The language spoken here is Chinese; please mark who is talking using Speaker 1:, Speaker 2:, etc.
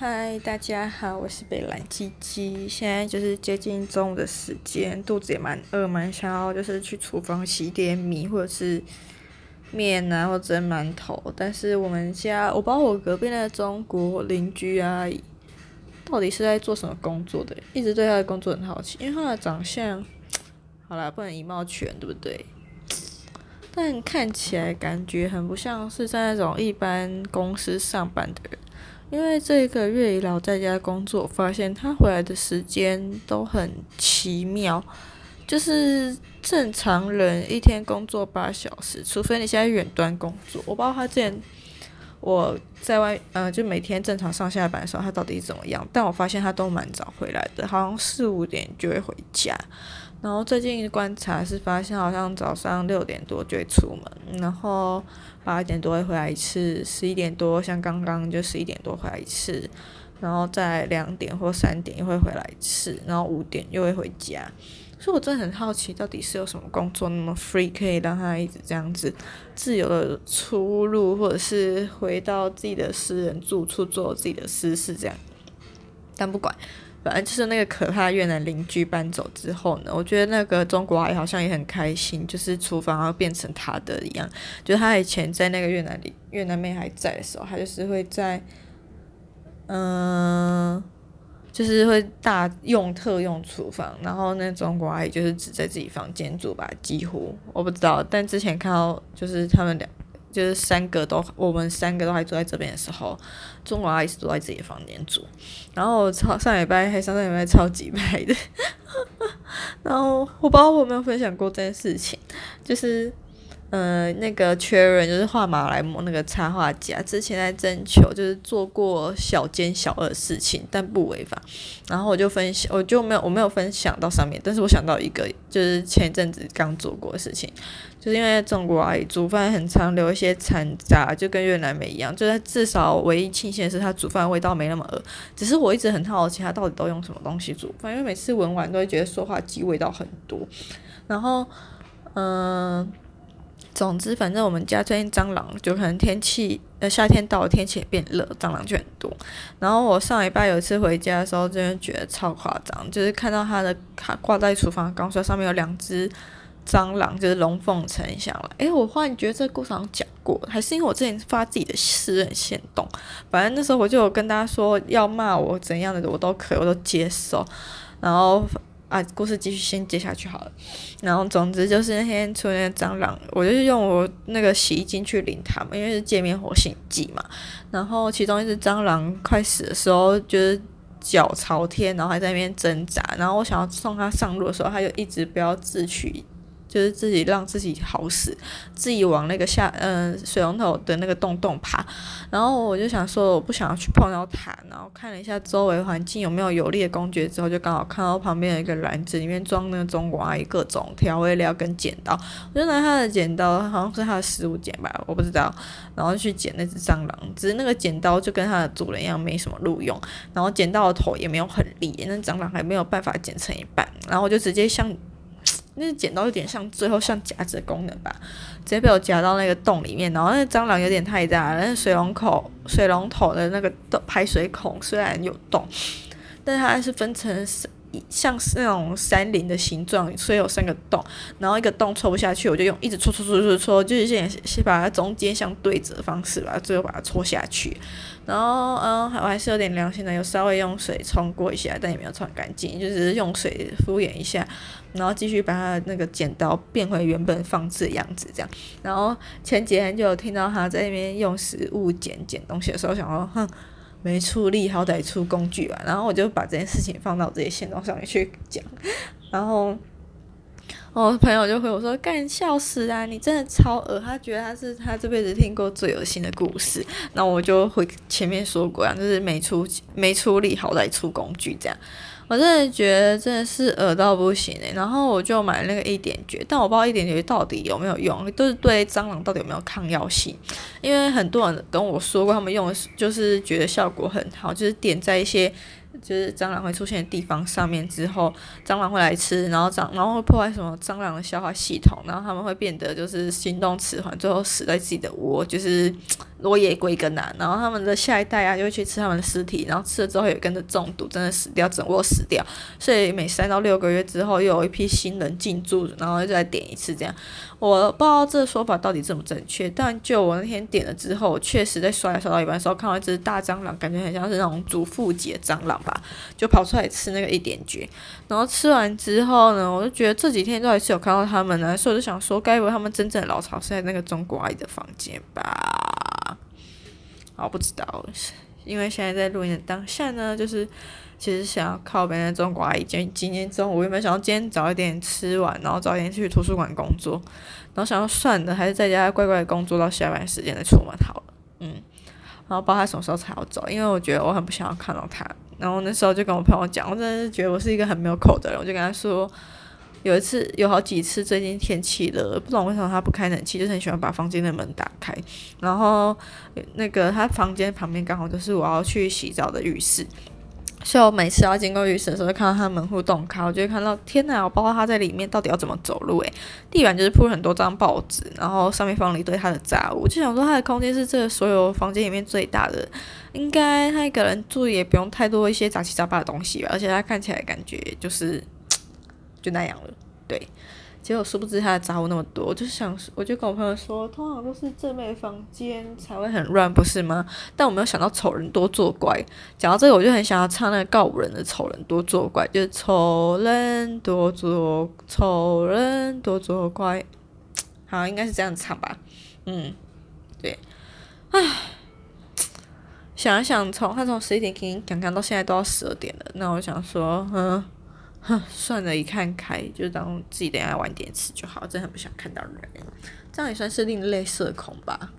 Speaker 1: 嗨，大家好，我是北兰鸡鸡。现在就是接近中午的时间，肚子也蛮饿，蛮想要就是去厨房洗点米或者是面啊，或者蒸馒头。但是我们家，我不知道我隔壁那个中国邻居阿姨到底是在做什么工作的，一直对她的工作很好奇，因为她的长相，好啦，不能以貌取人，对不对？但看起来感觉很不像是在那种一般公司上班的人。因为这个月以来我在家工作，发现他回来的时间都很奇妙，就是正常人一天工作八小时，除非你现在远端工作。我不知道他之前我在外，呃，就每天正常上下班的时候，他到底怎么样？但我发现他都蛮早回来的，好像四五点就会回家。然后最近观察是发现，好像早上六点多就会出门，然后八点多会回来一次，十一点多像刚刚就十一点多回来一次，然后在两点或三点又会回来一次，然后五点又会回家。所以我真的很好奇，到底是有什么工作那么 free 可以让他一直这样子自由的出入，或者是回到自己的私人住处做自己的私事这样。但不管。反正就是那个可怕越南邻居搬走之后呢，我觉得那个中国阿姨好像也很开心，就是厨房要变成她的一样。就她以前在那个越南里，越南妹还在的时候，她就是会在，嗯、就是会大用特用厨房，然后那中国阿姨就是只在自己房间住吧，几乎我不知道。但之前看到就是他们俩。就是三个都，我们三个都还住在这边的时候，中国阿姨是住在自己的房间住。然后超上礼拜还上上礼拜超级拍的，然后我不知道我有没有分享过这件事情，就是。呃，那个缺人就是画马来貘那个插画家，之前在征求，就是做过小奸小恶事情，但不违法。然后我就分享，我就没有我没有分享到上面，但是我想到一个，就是前一阵子刚做过的事情，就是因为中国阿姨煮饭很常留一些残渣，就跟越南妹一样，就是至少唯一庆幸的是她煮饭味道没那么恶。只是我一直很好奇她到底都用什么东西煮饭，因为每次闻完都会觉得塑化剂味道很多。然后，嗯、总之，反正我们家最近蟑螂就可能天气，呃，夏天到了，天气也变热，蟑螂就很多。然后我上礼拜有一次回家的时候，真的觉得超夸张，就是看到它的它挂在厨房钢刷上面有两只蟑螂，就是龙凤呈祥了。诶，我忽然觉得这故事好像讲过，还是因为我之前发自己的私人行动，反正那时候我就有跟大家说要骂我怎样的我都可以，我都接受。然后。啊，故事继续先接下去好了。然后总之就是那天出现蟑螂，我就是用我那个洗衣精去淋它嘛，因为是界面活性剂嘛。然后其中一只蟑螂快死的时候，就是脚朝天，然后还在那边挣扎。然后我想要送它上路的时候，它就一直不要自取。就是自己让自己好死，自己往那个下，嗯、水龙头的那个洞洞爬，然后我就想说，我不想要去碰到它，然后看了一下周围环境有没有有力的工具之后，就刚好看到旁边有一个篮子，里面装那个中国阿姨各种调味料跟剪刀，我就拿他的剪刀，好像是他的食物剪吧，我不知道，然后去剪那只蟑螂，只是那个剪刀就跟它的主人一样没什么路用，然后剪到的头也没有很利，那蟑螂还没有办法剪成一半，然后我就直接像。那剪刀有点像最后像夹子的功能吧，直接被我夹到那个洞里面，然后那蟑螂有点太大了，那水龙口水龙头的那个排水孔虽然有洞，但是它是分成像是那种山林的形状，所以有三个洞，然后一个洞戳不下去，我就用一直戳戳戳戳戳，就是先先把它中间像对折的方式吧，最后把它戳下去。然后嗯，我还是有点良心的，有稍微用水冲过一下，但也没有冲干净，就是用水敷衍一下，然后继续把它那个剪刀变回原本放置的样子，这样。然后前几天就有听到他在那边用食物剪剪东西的时候，想说哼。没出力，好歹出工具吧。然后我就把这件事情放到这些线路上面去讲。然后我朋友就回我说：“干，笑死啊！你真的超恶。”他觉得他是他这辈子听过最恶心的故事。那我就回前面说过啊，就是没出没出力，好歹出工具这样。我真的觉得真的是恶到不行诶、然后我就买那个一点绝，但我不知道一点绝到底有没有用，都是对蟑螂到底有没有抗药性，因为很多人跟我说过，他们用的就是觉得效果很好，就是点在一些就是蟑螂会出现的地方上面之后，蟑螂会来吃，然后蟑然后会破坏什么蟑螂的消化系统，然后他们会变得就是行动迟缓，最后死在自己的窝，就是落叶归根呐。然后他们的下一代啊，就会去吃他们的尸体，然后吃了之后也跟着中毒，真的死掉，整窝死掉。所以每三到六个月之后，又有一批新人进驻，然后又再点一次这样。我不知道这个说法到底正不正确，但就我那天点了之后，确实在刷牙刷到一半的时候，看到一只大蟑螂，感觉很像是那种祖父级的蟑螂就跑出来吃那个一点绝。然后吃完之后呢，我就觉得这几天都还是有看到他们呢，所以我就想说，该不会他们真正的老巢是在那个中国阿姨的房间吧？我不知道，因为现在在录音的当下呢，就是。其实想要靠别人中国阿姨，今今天中午原本想要今天早一点吃完，然后早一点去图书馆工作，然后想要算了，还是在家乖乖的工作到下班时间再出门好了。嗯，然后不知道他什么时候才要走，因为我觉得我很不想要看到他。然后那时候就跟我朋友讲，我真的是觉得我是一个很没有口的人，我就跟他说，有一次有好几次最近天气热，不懂为什么他不开冷气，就是很喜欢把房间的门打开，然后那个他房间旁边刚好就是我要去洗澡的浴室。所以我每次要经过浴室的时候，看到他门户洞开，我就会看到天哪！我不知道他在里面到底要怎么走路诶，地板就是铺了很多张报纸，然后上面放了一堆他的杂物。就想说，他的空间是这所有房间里面最大的，应该他一个人住也不用太多一些杂七杂八的东西吧？而且他看起来感觉就是 就那样了，对。结果殊不知他的杂物那么多，我就想，我就跟我朋友说，通常都是正妹房间才会很乱，不是吗？但我没有想到丑人多作怪。讲到这个，我就很想要唱那个告五人的《丑人多作怪》，就是丑人多作，丑人多作怪。好，应该是这样唱吧。嗯，对。唉，想一想，从他从十一点给你讲刚到现在都要十二点了，那我想说，嗯。哼，算了，一看开，就当自己等下晚点吃就好，真的很不想看到人，这样也算是另类社恐吧。